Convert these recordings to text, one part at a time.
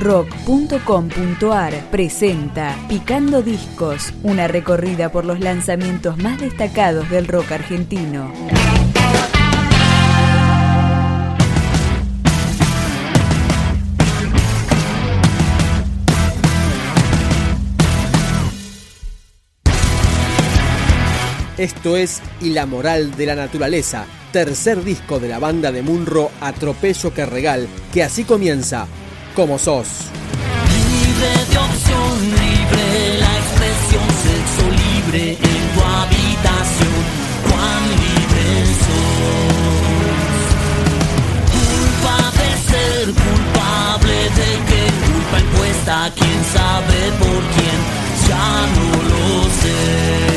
rock.com.ar presenta Picando Discos, una recorrida por los lanzamientos más destacados del rock argentino. Esto es Y la moral de la naturaleza, tercer disco de la banda de Munro Atropello que Regal, que así comienza, como sos. Libre de opción, libre la expresión, sexo libre en tu habitación, cuán libre sos. Culpa de ser culpable de que culpa impuesta, quién sabe por quién, ya no lo sé.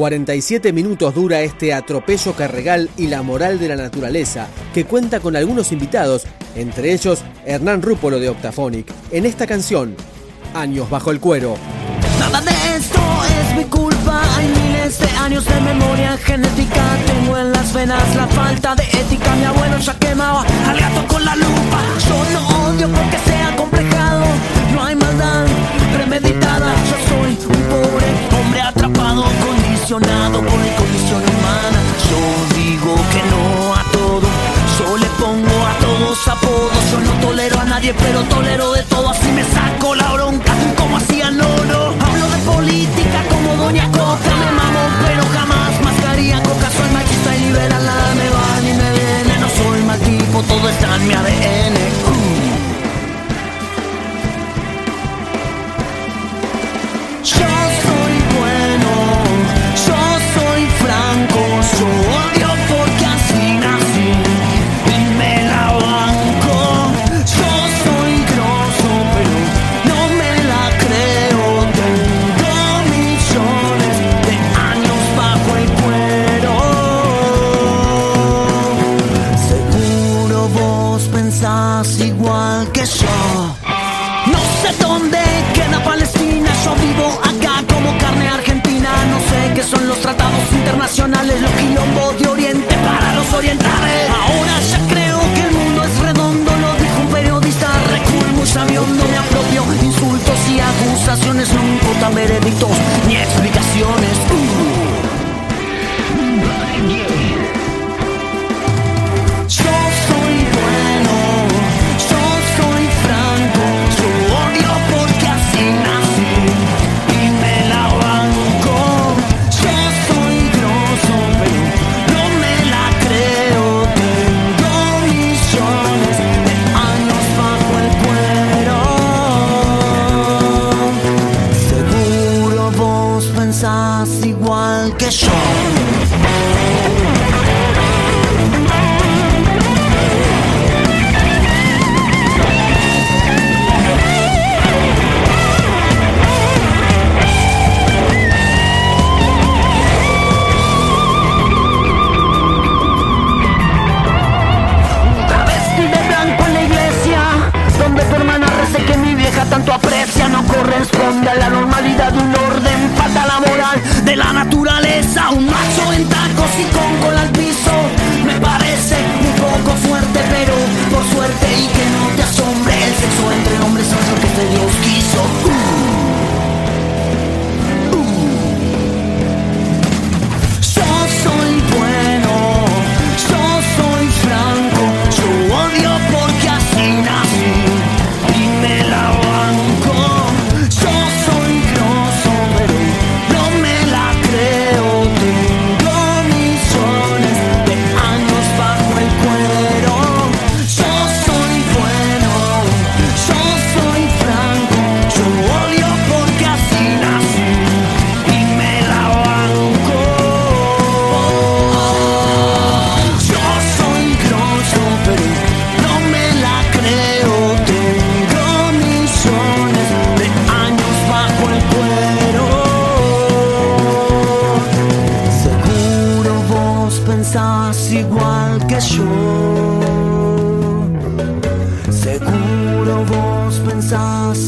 47 minutos dura este atropello carregal y la moral de la naturaleza, que cuenta con algunos invitados, entre ellos Hernán Rúpolo de Octaphonic, en esta canción, Años bajo el cuero. Nada de esto es mi culpa. Hay miles de años de memoria genética. Tengo en las venas la falta de ética. Mi abuelo ya quemaba al gato con la acusaciones, no importan veredictos ni explicaciones. Uh. de la naturaleza, un macho en tacos y con cola al piso. Me parece un poco fuerte, pero por suerte y que no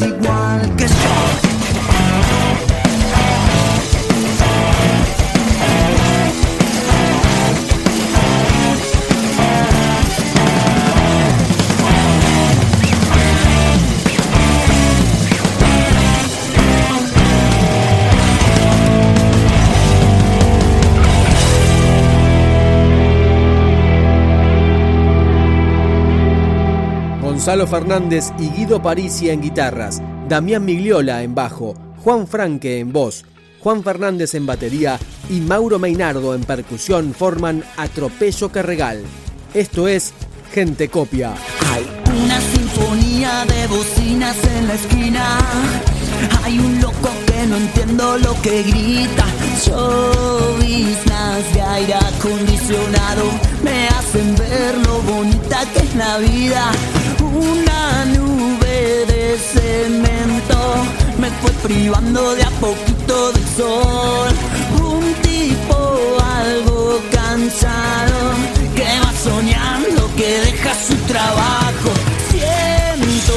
igual que yo. Gonzalo Fernández y Guido Parisi en guitarras, Damián Migliola en bajo, Juan Franque en voz, Juan Fernández en batería y Mauro Meinardo en percusión forman Atropello Carregal. Esto es Gente Copia. Hay una sinfonía de bocinas en la esquina. Hay un loco que no entiendo lo que grita. Lloviznas de aire acondicionado me hacen ver lo bonita que es la vida. Una nube de cemento me fue privando de a poquito del sol. Un tipo algo cansado que va soñando que deja su trabajo. Siento,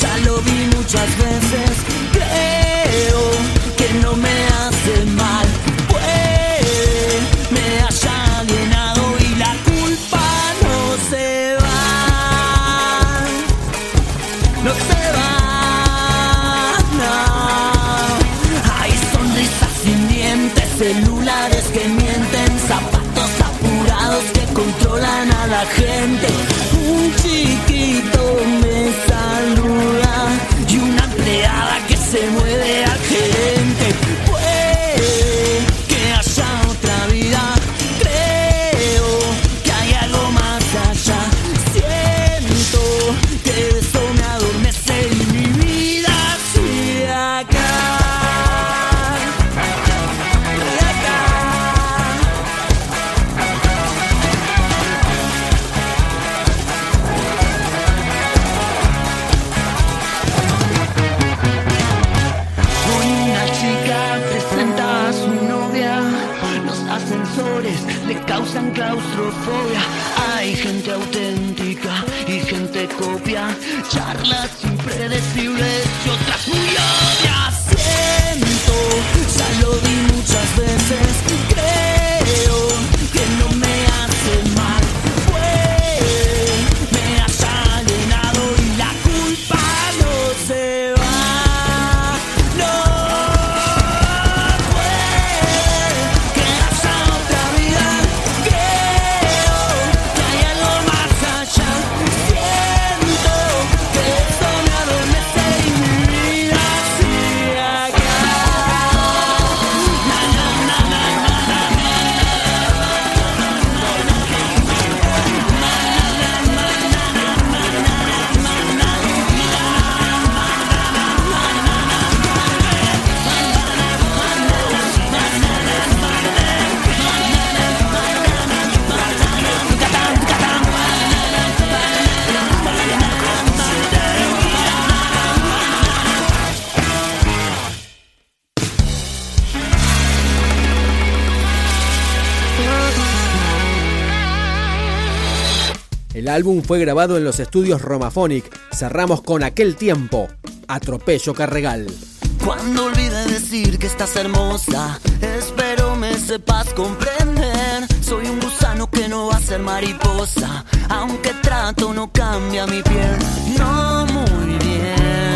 ya lo vi muchas veces, gente. Causan claustrofobia. Hay gente auténtica y gente copia. Charlas impredecibles y otras muy obvias. Siento, ya lo vi muchas veces. El álbum fue grabado en los estudios Romaphonic. Cerramos con aquel tiempo. Atropello Carregal. Cuando olvide decir que estás hermosa, espero me sepas comprender. Soy un gusano que no va a ser mariposa. Aunque trato, no cambia mi piel. No muy bien.